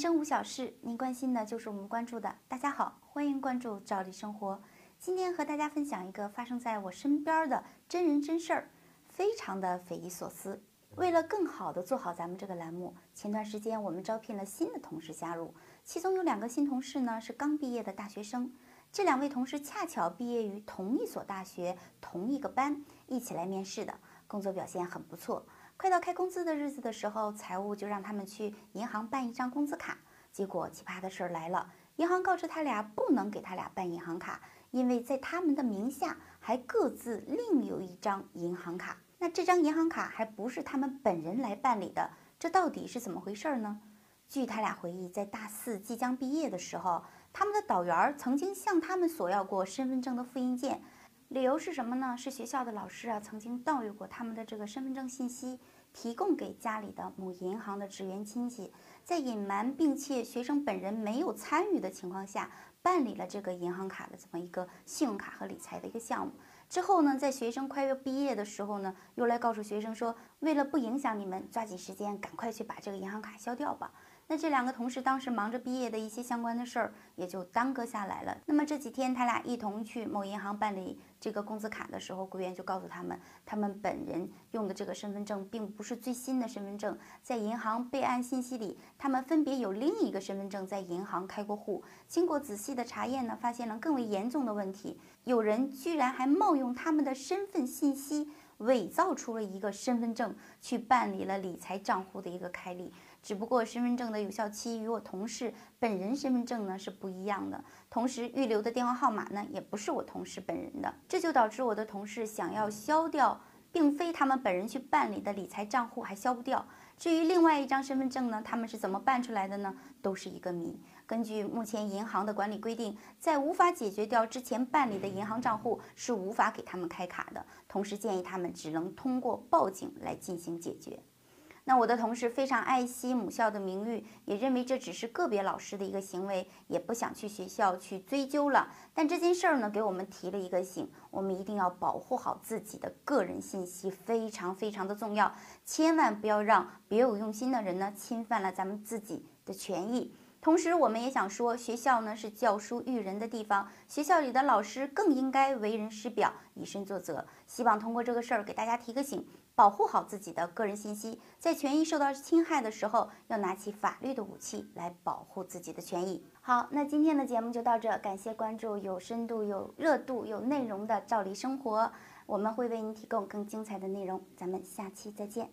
生无小事，您关心的就是我们关注的。大家好，欢迎关注赵丽生活。今天和大家分享一个发生在我身边的真人真事儿，非常的匪夷所思。为了更好的做好咱们这个栏目，前段时间我们招聘了新的同事加入，其中有两个新同事呢是刚毕业的大学生。这两位同事恰巧毕业于同一所大学、同一个班，一起来面试的，工作表现很不错。快到开工资的日子的时候，财务就让他们去银行办一张工资卡。结果奇葩的事儿来了，银行告知他俩不能给他俩办银行卡，因为在他们的名下还各自另有一张银行卡。那这张银行卡还不是他们本人来办理的，这到底是怎么回事呢？据他俩回忆，在大四即将毕业的时候。他们的导员曾经向他们索要过身份证的复印件，理由是什么呢？是学校的老师啊曾经盗用过他们的这个身份证信息，提供给家里的某银行的职员亲戚，在隐瞒并且学生本人没有参与的情况下，办理了这个银行卡的这么一个信用卡和理财的一个项目。之后呢，在学生快要毕业的时候呢，又来告诉学生说，为了不影响你们，抓紧时间赶快去把这个银行卡消掉吧。那这两个同事当时忙着毕业的一些相关的事儿，也就耽搁下来了。那么这几天他俩一同去某银行办理这个工资卡的时候，柜员就告诉他们，他们本人用的这个身份证并不是最新的身份证，在银行备案信息里，他们分别有另一个身份证在银行开过户。经过仔细的查验呢，发现了更为严重的问题，有人居然还冒用他们的身份信息，伪造出了一个身份证，去办理了理财账户的一个开立。只不过身份证的有效期与我同事本人身份证呢是不一样的，同时预留的电话号码呢也不是我同事本人的，这就导致我的同事想要消掉，并非他们本人去办理的理财账户还消不掉。至于另外一张身份证呢，他们是怎么办出来的呢？都是一个谜。根据目前银行的管理规定，在无法解决掉之前办理的银行账户，是无法给他们开卡的。同时建议他们只能通过报警来进行解决。那我的同事非常爱惜母校的名誉，也认为这只是个别老师的一个行为，也不想去学校去追究了。但这件事儿呢，给我们提了一个醒，我们一定要保护好自己的个人信息，非常非常的重要，千万不要让别有用心的人呢侵犯了咱们自己的权益。同时，我们也想说，学校呢是教书育人的地方，学校里的老师更应该为人师表，以身作则。希望通过这个事儿给大家提个醒，保护好自己的个人信息，在权益受到侵害的时候，要拿起法律的武器来保护自己的权益。好，那今天的节目就到这，感谢关注有深度、有热度、有内容的《赵丽生活》，我们会为您提供更精彩的内容，咱们下期再见。